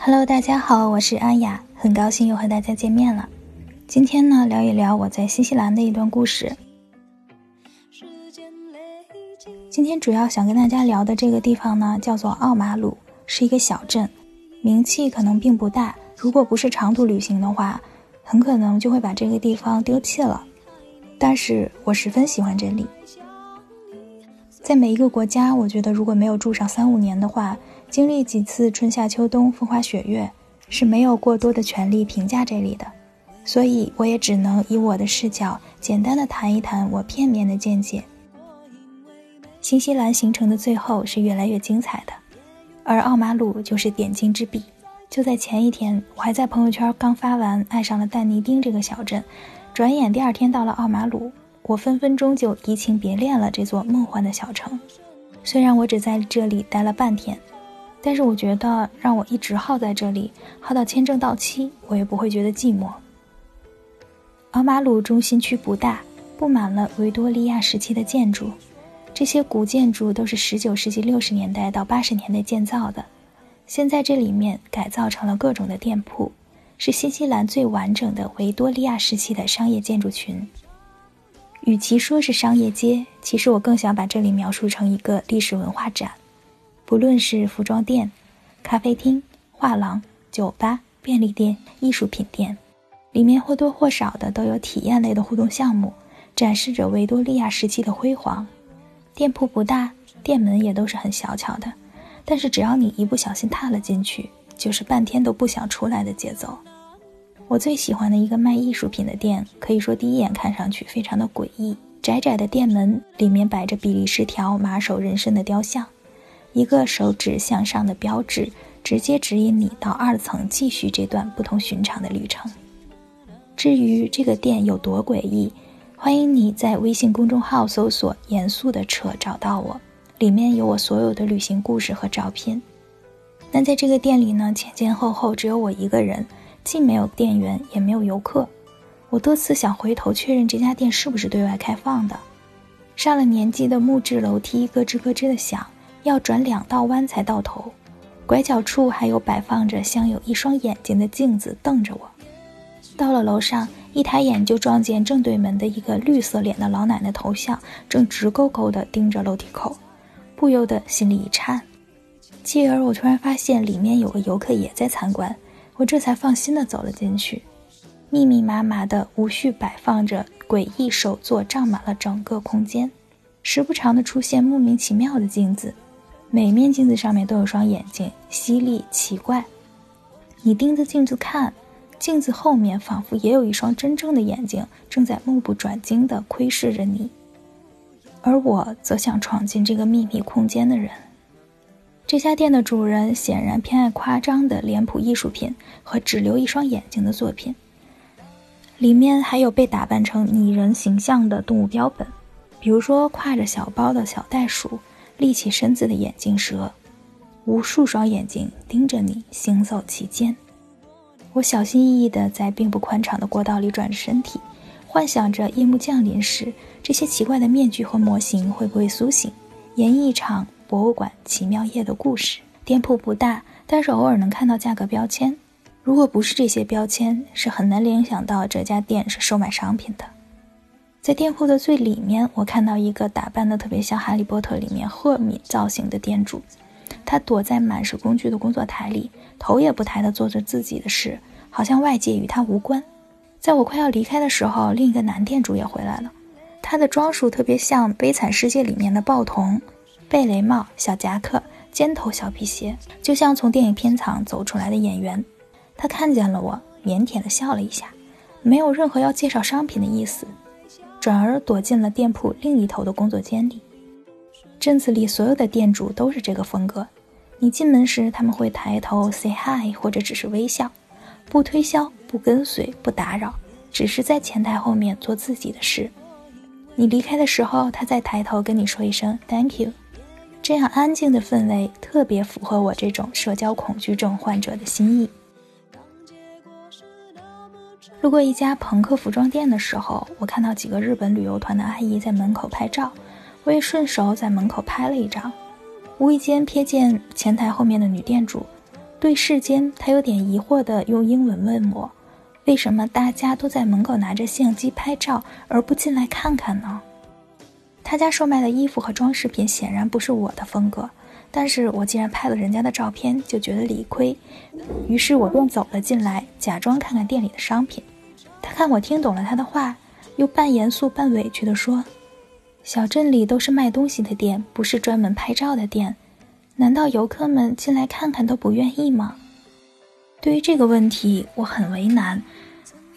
Hello，大家好，我是安雅，很高兴又和大家见面了。今天呢，聊一聊我在新西兰的一段故事。今天主要想跟大家聊的这个地方呢，叫做奥马鲁，是一个小镇，名气可能并不大。如果不是长途旅行的话，很可能就会把这个地方丢弃了。但是我十分喜欢这里。在每一个国家，我觉得如果没有住上三五年的话，经历几次春夏秋冬风花雪月，是没有过多的权利评价这里的。所以，我也只能以我的视角，简单的谈一谈我片面的见解。新西兰行程的最后是越来越精彩的，而奥马鲁就是点睛之笔。就在前一天，我还在朋友圈刚发完爱上了但尼丁这个小镇，转眼第二天到了奥马鲁。我分分钟就移情别恋了这座梦幻的小城，虽然我只在这里待了半天，但是我觉得让我一直耗在这里，耗到签证到期，我也不会觉得寂寞。奥马鲁中心区不大，布满了维多利亚时期的建筑，这些古建筑都是19世纪60年代到80年代建造的，现在这里面改造成了各种的店铺，是新西兰最完整的维多利亚时期的商业建筑群。与其说是商业街，其实我更想把这里描述成一个历史文化展。不论是服装店、咖啡厅、画廊、酒吧、便利店、艺术品店，里面或多或少的都有体验类的互动项目，展示着维多利亚时期的辉煌。店铺不大，店门也都是很小巧的，但是只要你一不小心踏了进去，就是半天都不想出来的节奏。我最喜欢的一个卖艺术品的店，可以说第一眼看上去非常的诡异。窄窄的店门里面摆着比利时条马首人身的雕像，一个手指向上的标志，直接指引你到二层继续这段不同寻常的旅程。至于这个店有多诡异，欢迎你在微信公众号搜索“严肃的扯”找到我，里面有我所有的旅行故事和照片。那在这个店里呢，前前后后只有我一个人。既没有店员，也没有游客。我多次想回头确认这家店是不是对外开放的。上了年纪的木质楼梯咯吱咯吱的响，要转两道弯才到头。拐角处还有摆放着镶有一双眼睛的镜子瞪着我。到了楼上，一抬眼就撞见正对门的一个绿色脸的老奶奶头像，正直勾勾地盯着楼梯口，不由得心里一颤。继而，我突然发现里面有个游客也在参观。我这才放心地走了进去，密密麻麻的无序摆放着诡异手作，占满了整个空间。时不常的出现莫名其妙的镜子，每面镜子上面都有双眼睛，犀利奇怪。你盯着镜子看，镜子后面仿佛也有一双真正的眼睛，正在目不转睛地窥视着你。而我则想闯进这个秘密空间的人。这家店的主人显然偏爱夸张的脸谱艺术品和只留一双眼睛的作品，里面还有被打扮成拟人形象的动物标本，比如说挎着小包的小袋鼠、立起身子的眼镜蛇，无数双眼睛盯着你行走其间。我小心翼翼地在并不宽敞的过道里转着身体，幻想着夜幕降临时，这些奇怪的面具和模型会不会苏醒，演绎一场。博物馆奇妙夜的故事。店铺不大，但是偶尔能看到价格标签。如果不是这些标签，是很难联想到这家店是售卖商品的。在店铺的最里面，我看到一个打扮的特别像《哈利波特》里面赫敏造型的店主，他躲在满是工具的工作台里，头也不抬地做着自己的事，好像外界与他无关。在我快要离开的时候，另一个男店主也回来了，他的装束特别像《悲惨世界》里面的报童。贝雷帽、小夹克、尖头小皮鞋，就像从电影片场走出来的演员。他看见了我，腼腆地笑了一下，没有任何要介绍商品的意思，转而躲进了店铺另一头的工作间里。镇子里所有的店主都是这个风格。你进门时，他们会抬头 say hi，或者只是微笑，不推销，不跟随，不打扰，只是在前台后面做自己的事。你离开的时候，他再抬头跟你说一声 thank you。这样安静的氛围特别符合我这种社交恐惧症患者的心意。路过一家朋克服装店的时候，我看到几个日本旅游团的阿姨在门口拍照，我也顺手在门口拍了一张。无意间瞥见前台后面的女店主，对视间，他有点疑惑地用英文问我：“为什么大家都在门口拿着相机拍照，而不进来看看呢？”他家售卖的衣服和装饰品显然不是我的风格，但是我既然拍了人家的照片，就觉得理亏，于是我便走了进来，假装看看店里的商品。他看我听懂了他的话，又半严肃半委屈地说：“小镇里都是卖东西的店，不是专门拍照的店。”难道游客们进来看看都不愿意吗？对于这个问题，我很为难。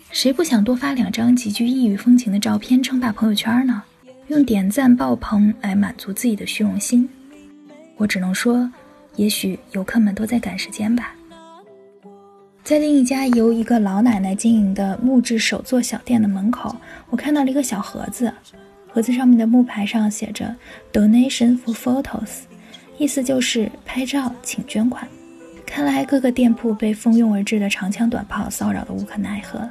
谁不想多发两张极具异域风情的照片，称霸朋友圈呢？用点赞爆棚来满足自己的虚荣心？我只能说，也许游客们都在赶时间吧。在另一家由一个老奶奶经营的木质手作小店的门口，我看到了一个小盒子，盒子上面的木牌上写着 “Donation for Photos”。意思就是拍照请捐款。看来各个店铺被蜂拥而至的长枪短炮骚扰的无可奈何，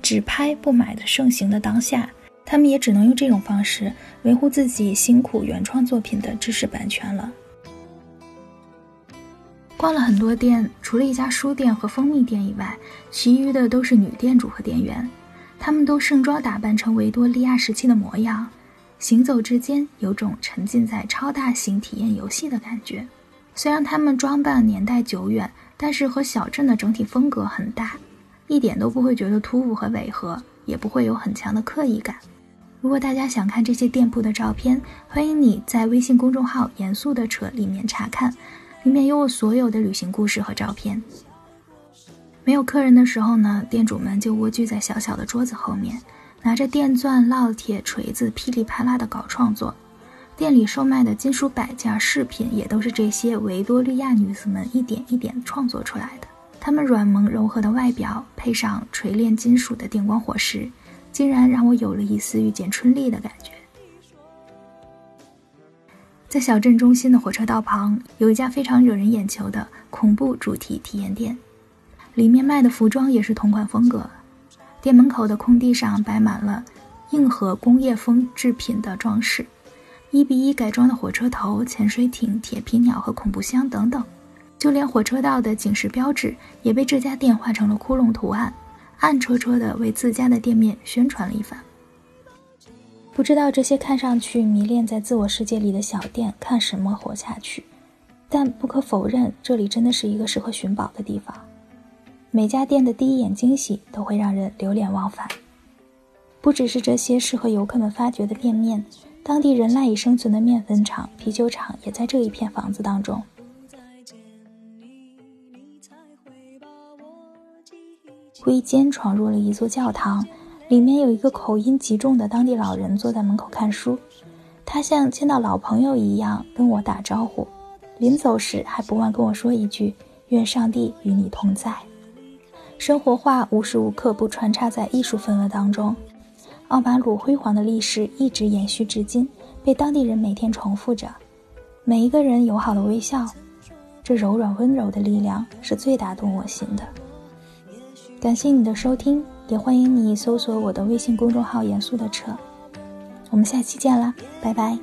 只拍不买的盛行的当下，他们也只能用这种方式维护自己辛苦原创作品的知识版权了。逛了很多店，除了一家书店和蜂蜜店以外，其余的都是女店主和店员，他们都盛装打扮成维多利亚时期的模样。行走之间，有种沉浸在超大型体验游戏的感觉。虽然他们装扮年代久远，但是和小镇的整体风格很大，一点都不会觉得突兀和违和，也不会有很强的刻意感。如果大家想看这些店铺的照片，欢迎你在微信公众号“严肃的扯”里面查看，里面有我所有的旅行故事和照片。没有客人的时候呢，店主们就蜗居在小小的桌子后面。拿着电钻、烙铁、锤子，噼里啪啦的搞创作。店里售卖的金属摆件、饰品，也都是这些维多利亚女子们一点一点创作出来的。她们软萌柔和的外表，配上锤炼金属的电光火石，竟然让我有了一丝遇见春丽的感觉。在小镇中心的火车道旁，有一家非常惹人眼球的恐怖主题体验店，里面卖的服装也是同款风格。店门口的空地上摆满了硬核工业风制品的装饰，一比一改装的火车头、潜水艇、铁皮鸟和恐怖箱等等，就连火车道的警示标志也被这家店画成了窟窿图案，暗戳戳地为自家的店面宣传了一番。不知道这些看上去迷恋在自我世界里的小店看什么活下去，但不可否认，这里真的是一个适合寻宝的地方。每家店的第一眼惊喜都会让人流连忘返。不只是这些适合游客们发掘的店面，当地人赖以生存的面粉厂、啤酒厂也在这一片房子当中。无意间闯入了一座教堂，里面有一个口音极重的当地老人坐在门口看书，他像见到老朋友一样跟我打招呼，临走时还不忘跟我说一句：“愿上帝与你同在。”生活化无时无刻不穿插在艺术氛围当中，奥马鲁辉煌的历史一直延续至今，被当地人每天重复着。每一个人友好的微笑，这柔软温柔的力量是最打动我心的。感谢你的收听，也欢迎你搜索我的微信公众号“严肃的扯”。我们下期见啦，拜拜。